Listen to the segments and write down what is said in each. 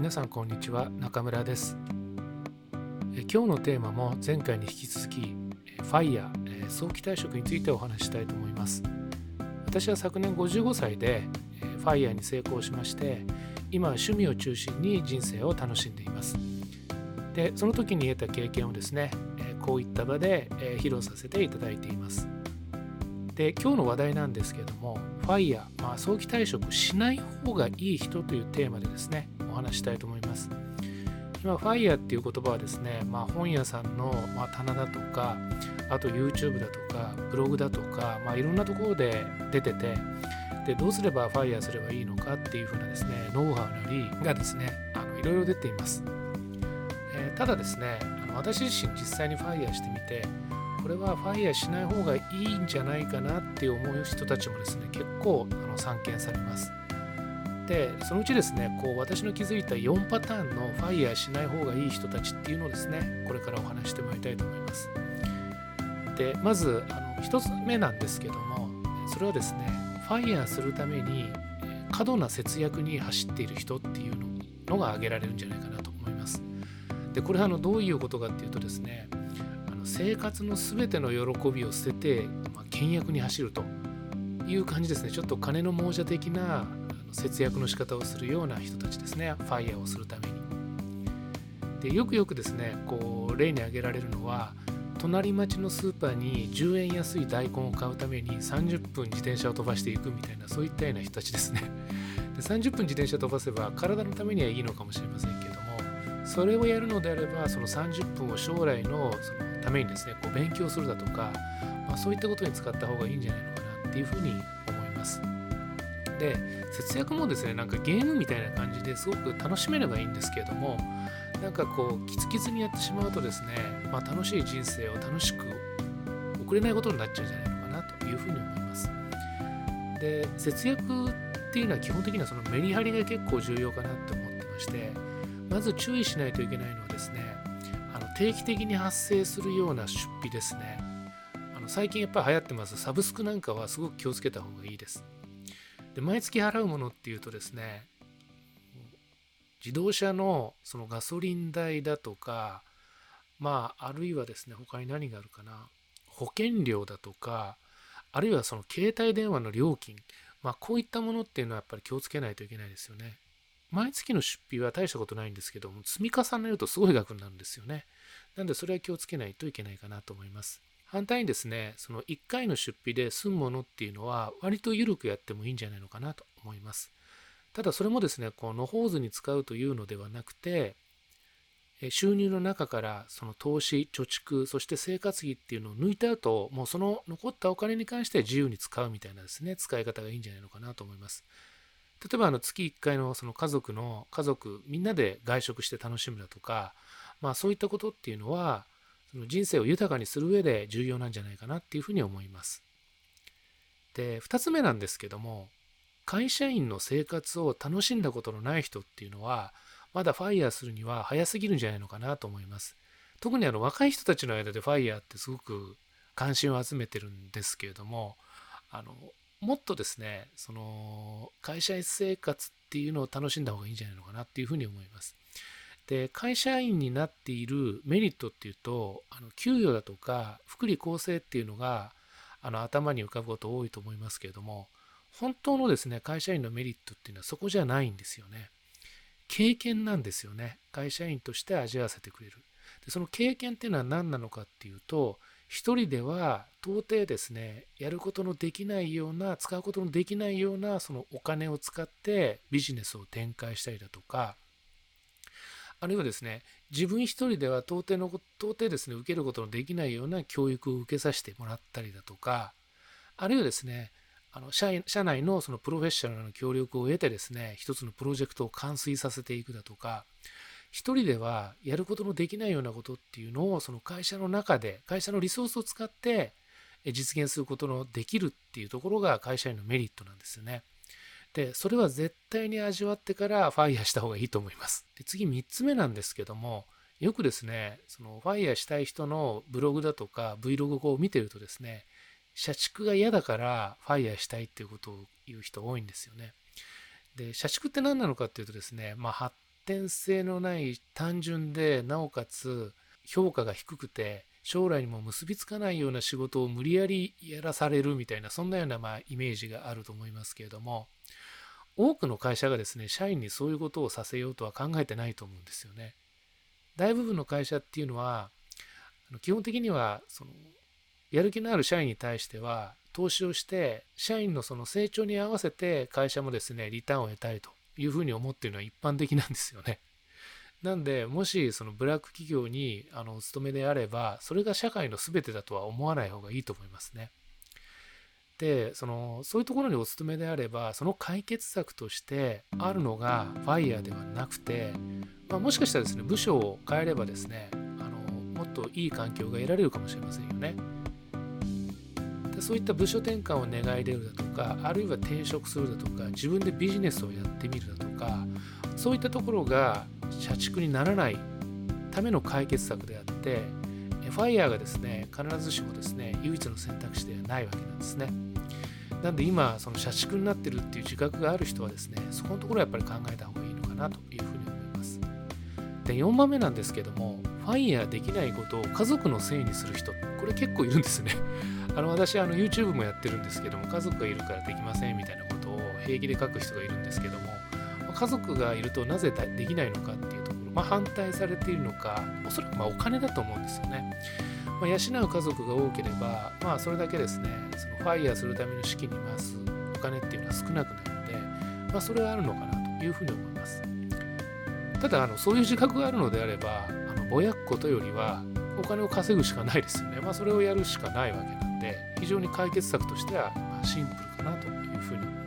皆さんこんにちは中村です。今日のテーマも前回に引き続き FIRE 早期退職についてお話ししたいと思います。私は昨年55歳で FIRE に成功しまして今は趣味を中心に人生を楽しんでいます。でその時に得た経験をですねこういった場で披露させていただいています。で今日の話題なんですけども FIRE、まあ、早期退職しない方がいい人というテーマでですねお話したいと思います。今 FIRE っていう言葉はですね、まあ、本屋さんの、ま棚だとかあと YouTube だとかブログだとか、まあ、いろんなところで出ててでどうすれば FIRE すればいいのかっていうふうなですねノウハウなりがですねあのいろいろ出ています、えー、ただですねあの私自身実際に FIRE してみてこれは FIRE しない方がいいんじゃないかなって思う人たちもですね結構あの散見されます。でそのうちですねこう私の気づいた4パターンの FIRE しない方がいい人たちっていうのをですねこれからお話してもらいたいと思います。でまずあの1つ目なんですけどもそれはですね FIRE するために過度な節約に走っている人っていうのが挙げられるんじゃないかなと思います。でこれはあのどういうことかっていうとですねあの生活の全ての喜びを捨てて、まあ、倹約に走るという感じですね。ちょっと金の亡者的な節約の仕方をするような人たちですね。ファイヤーをするために。でよくよくですねこう例に挙げられるのは隣町のスーパーに10円安い大根を買うために30分自転車を飛ばしていくみたいなそういったような人たちですね。で30分自転車飛ばせば体のためにはいいのかもしれませんけどもそれをやるのであればその30分を将来のそのためにですねこう勉強するだとか、まあ、そういったことに使った方がいいんじゃないのかなっていうふうに思います。で節約もですねなんかゲームみたいな感じですごく楽しめればいいんですけれどもなんかこうキツキツにやってしまうとですね、まあ、楽しい人生を楽しく送れないことになっちゃうんじゃないのかなというふうに思います。で節約っていうのは基本的にはそのメリハリが結構重要かなと思ってましてまず注意しないといけないのはですねあの定期的に発生するような出費ですね最近やっぱり流行ってますサブスクなんかはすごく気をつけた方がいいですで毎月払うものっていうとですね自動車のそのガソリン代だとかまああるいはですね他に何があるかな保険料だとかあるいはその携帯電話の料金まあこういったものっていうのはやっぱり気をつけないといけないですよね毎月の出費は大したことないんですけども積み重ねるとすごい額になるんですよねなんでそれは気をつけないといけないかなと思います。反対にですね、その1回の出費で済むものっていうのは割と緩くやってもいいんじゃないのかなと思います。ただそれもですね、こう、野放図に使うというのではなくて、収入の中からその投資、貯蓄、そして生活費っていうのを抜いた後、もうその残ったお金に関しては自由に使うみたいなですね、使い方がいいんじゃないのかなと思います。例えばあの月1回のその家族の家族みんなで外食して楽しむだとか、まあそういったことっていうのはその人生を豊かにする上で重要なんじゃないかなっていうふうに思います。で2つ目なんですけども会社員の生活を楽しんだことのない人っていうのはまだファイヤーするには早すぎるんじゃないのかなと思います。特にあの若い人たちの間でファイヤーってすごく関心を集めてるんですけれどもあのもっとですねその会社員生活っていうのを楽しんだ方がいいんじゃないのかなっていうふうに思います。で会社員になっているメリットっていうとあの給与だとか福利厚生っていうのがあの頭に浮かぶこと多いと思いますけれども本当のですね会社員のメリットっていうのはそこじゃないんですよね。経験なんですよね。会社員として味わわせてくれる。でその経験っていうのは何なのかっていうと一人では到底ですねやることのできないような使うことのできないようなそのお金を使ってビジネスを展開したりだとかあるいはですね、自分一人では到底の、到底ですね、受けることのできないような教育を受けさせてもらったりだとか、あるいはですね、あの社社内のそのプロフェッショナルの協力を得てですね、一つのプロジェクトを完遂させていくだとか、一人ではやることのできないようなことっていうのをその会社の中で、会社のリソースを使って実現することのできるっていうところが会社員のメリットなんですよね。で、それは絶対に味わってからファイヤーした方がいいと思います。で次3つ目なんですけども、よくですね、そのファイヤーしたい人のブログだとか Vlog を見てるとですね、社畜が嫌だからファイヤーしたいっていうことを言う人多いんですよね。で、社畜って何なのかっていうとですね、まあ、発展性のない単純でなおかつ評価が低くて将来にも結びつかないような仕事を無理やりやらされるみたいなそんなようなまあイメージがあると思いますけれども多くの会社がですね社員にそういうことをさせようとは考えてないと思うんですよね。大部分の会社っていうのは基本的にはそのやる気のある社員に対しては投資をして社員のその成長に合わせて会社もですねリターンを得たいというふうに思っているのは一般的なんですよね。なんでもしそのブラック企業にあのお勤めであればそれが社会の全てだとは思わない方がいいと思いますね。でそのそういうところにお勤めであればその解決策としてあるのがファイヤーではなくて、まあ、もしかしたらですね部署を変えればですねあのもっといい環境が得られるかもしれませんよね。でそういった部署転換を願い出るだとかあるいは転職するだとか自分でビジネスをやってみるだとかそういったところが社畜にならないための解決策であってファイヤーがですね必ずしもですね唯一の選択肢ではないわけなんですね。なんで今その社畜になってるっていう自覚がある人はですねそこのところはやっぱり考えた方がいいのかなというふうに思います。で4番目なんですけどもファイヤーできないことを家族のせいにする人これ結構いるんですね。あの私あの YouTube もやってるんですけども家族がいるからできませんみたいなことを平気で書く人がいるんですけども家族がいるとなぜできないのかっていうところ、まあ、反対されているのかおそらくまお金だと思うんですよね。まあ、養う家族が多ければ、まあ、それだけですねそのファイヤーするための資金に回すお金っていうのは少なくなるので、まあ、それはあるのかなというふうに思います。ただあのそういう自覚があるのであればあのぼやくことよりはお金を稼ぐしかないですよね。まあ、それをやるしかないわけなんで非常に解決策としてはシンプルかなというふうに思います。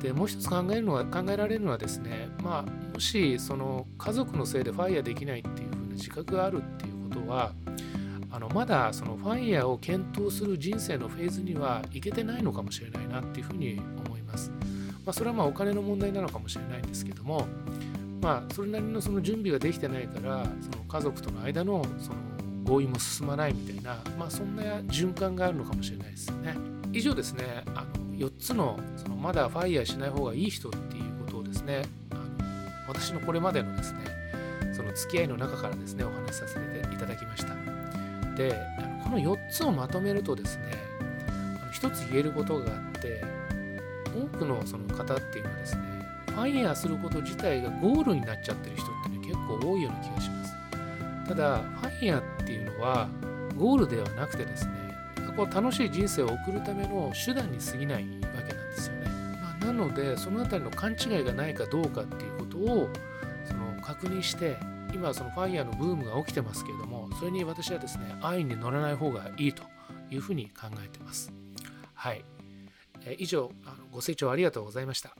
でもう一つ考えるのは考えられるのはですね、まあ、もしその家族のせいでファイヤーできないっていうふうな自覚があるっていうことはあのまだそのファイヤーを検討する人生のフェーズにはいけてないのかもしれないなっていうふうに思います。まあ、それはまあお金の問題なのかもしれないんですけども、まあ、それなりのその準備ができてないからその家族との間のその合意も進まないみたいな、まあ、そんな循環があるのかもしれないですよね。以上ですねあの4つのそのまだファイヤーしない方がいい人っていうことをですねあの私のこれまでのですねその付き合いの中からですねお話しさせていただきました。でこの4つをまとめるとですね一つ言えることがあって多くのその方っていうのはですねファイヤーすること自体がゴールになっちゃってる人ってね結構多いような気がしますただファイヤーっていうのはゴールではなくてですねこう楽しい人生を送るための手段に過ぎないわけなんですよね、まあ、なのでその辺りの勘違いがないかどうかっていうことをその確認して今そのファイヤーのブームが起きてますけれどもそれに私はですね安易に乗らない方がいいというふうに考えてます。はい、え以上あのご清聴ありがとうございました。